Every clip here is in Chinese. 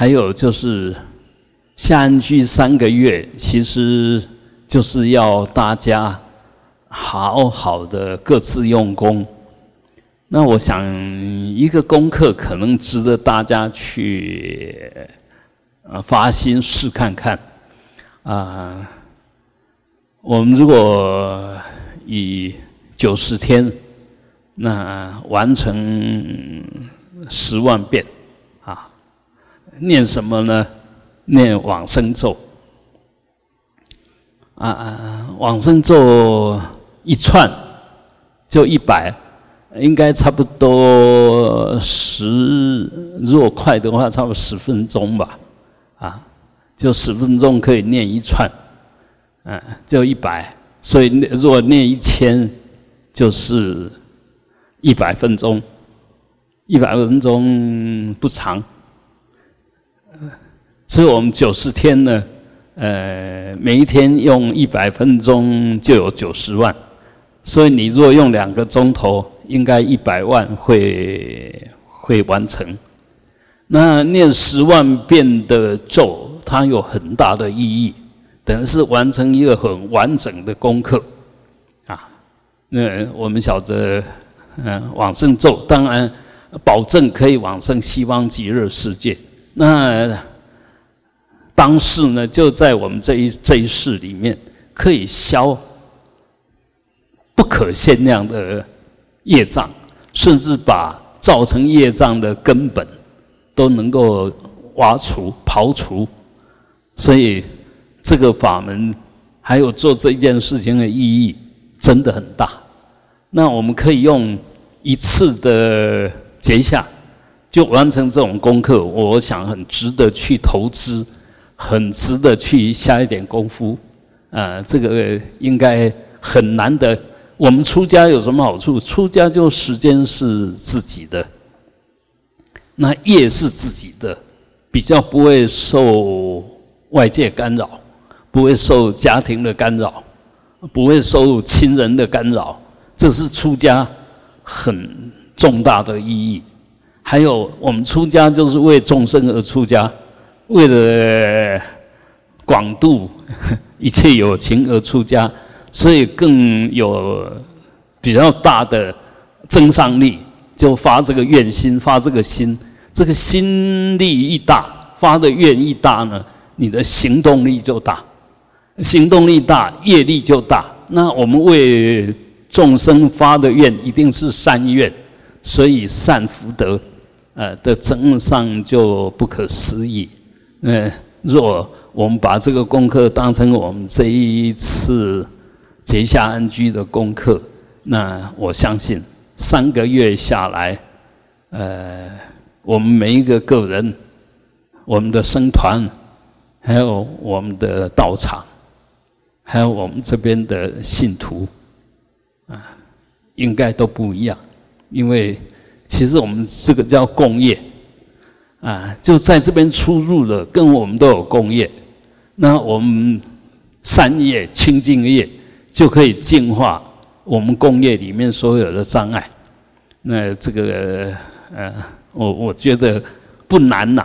还有就是下安居三个月，其实就是要大家好好的各自用功。那我想一个功课可能值得大家去呃发心试看看啊。我们如果以九十天，那完成十万遍啊，念什么呢？念往生咒啊啊，往生咒一串就一百。应该差不多十，如果快的话，差不多十分钟吧，啊，就十分钟可以念一串，嗯，就一百，所以如果念一千，就是一百分钟，一百分钟不长，所以我们九十天呢，呃，每一天用一百分钟就有九十万，所以你如果用两个钟头。应该一百万会会完成。那念十万遍的咒，它有很大的意义，等于是完成一个很完整的功课啊。那我们晓得，嗯，往生咒当然保证可以往生西方极乐世界。那当世呢，就在我们这一这一世里面，可以消不可限量的。业障，甚至把造成业障的根本都能够挖除、刨除，所以这个法门还有做这件事情的意义真的很大。那我们可以用一次的结下就完成这种功课，我想很值得去投资，很值得去下一点功夫。啊，这个应该很难得。我们出家有什么好处？出家就时间是自己的，那业是自己的，比较不会受外界干扰，不会受家庭的干扰，不会受亲人的干扰，这是出家很重大的意义。还有，我们出家就是为众生而出家，为了广度 一切有情而出家。所以更有比较大的增上力，就发这个愿心，发这个心，这个心力一大，发的愿一大呢，你的行动力就大，行动力大，业力就大。那我们为众生发的愿一定是善愿，所以善福德，呃的增上就不可思议。嗯，若我们把这个功课当成我们这一次。结下安居的功课，那我相信三个月下来，呃，我们每一个个人，我们的僧团，还有我们的道场，还有我们这边的信徒，啊，应该都不一样，因为其实我们这个叫共业，啊，就在这边出入的，跟我们都有共业，那我们三业清净业。就可以净化我们工业里面所有的障碍。那这个呃，我我觉得不难呐。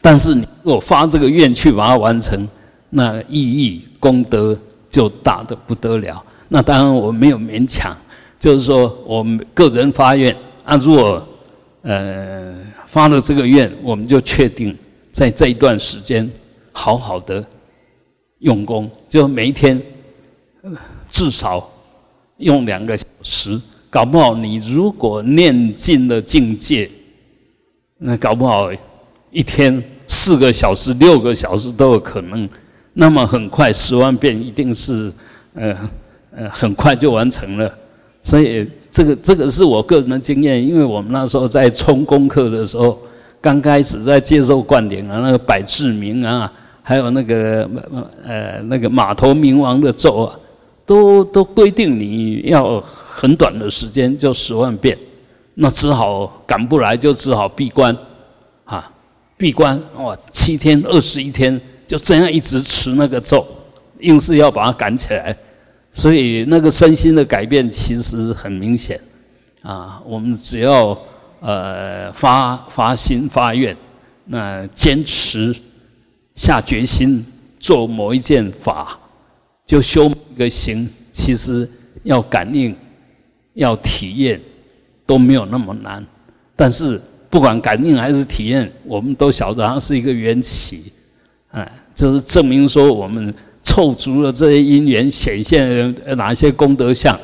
但是你如果发这个愿去把它完成，那意义功德就大的不得了。那当然我没有勉强，就是说我们个人发愿啊，如果呃发了这个愿，我们就确定在这一段时间好好的用功，就每一天。至少用两个小时，搞不好你如果念进了境界，那搞不好一天四个小时、六个小时都有可能。那么很快十万遍一定是呃呃很快就完成了。所以这个这个是我个人的经验，因为我们那时候在冲功课的时候，刚开始在接受灌顶啊，那个百智明啊，还有那个呃那个马头明王的咒啊。都都规定你要很短的时间就十万遍，那只好赶不来就只好闭关，啊，闭关哇，七天二十一天就这样一直持那个咒，硬是要把它赶起来，所以那个身心的改变其实很明显，啊，我们只要呃发发心发愿，那坚持下决心做某一件法，就修一个行，其实要感应、要体验都没有那么难。但是不管感应还是体验，我们都晓得它是一个缘起，哎，就是证明说我们凑足了这些因缘，显现哪些功德相。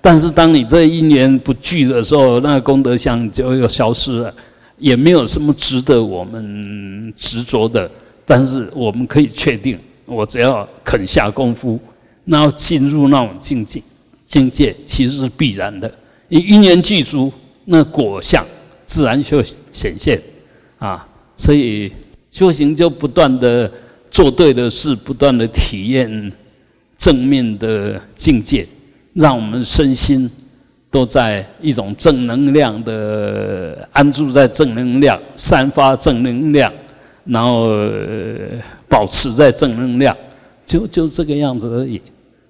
但是当你这些因缘不聚的时候，那功德相就又消失了，也没有什么值得我们执着的。但是我们可以确定，我只要肯下功夫，那进入那种境界，境界其实是必然的。因因缘具足，那果相自然就显现啊。所以修行就不断的做对的事，不断的体验正面的境界。让我们身心都在一种正能量的安住在正能量，散发正能量，然后保持在正能量，就就这个样子而已。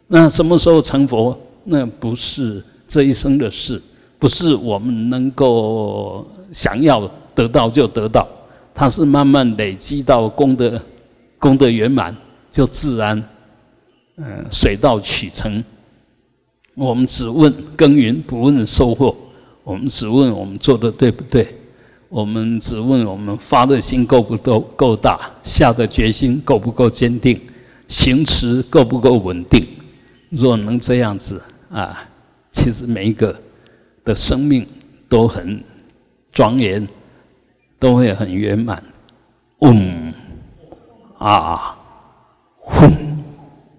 那什么时候成佛？那不是这一生的事，不是我们能够想要得到就得到，它是慢慢累积到功德功德圆满，就自然嗯水到渠成。我们只问耕耘，不问收获；我们只问我们做的对不对；我们只问我们发的心够不够够大，下的决心够不够坚定，行持够不够稳定。若能这样子啊，其实每一个的生命都很庄严，都会很圆满。嗯，啊，哼。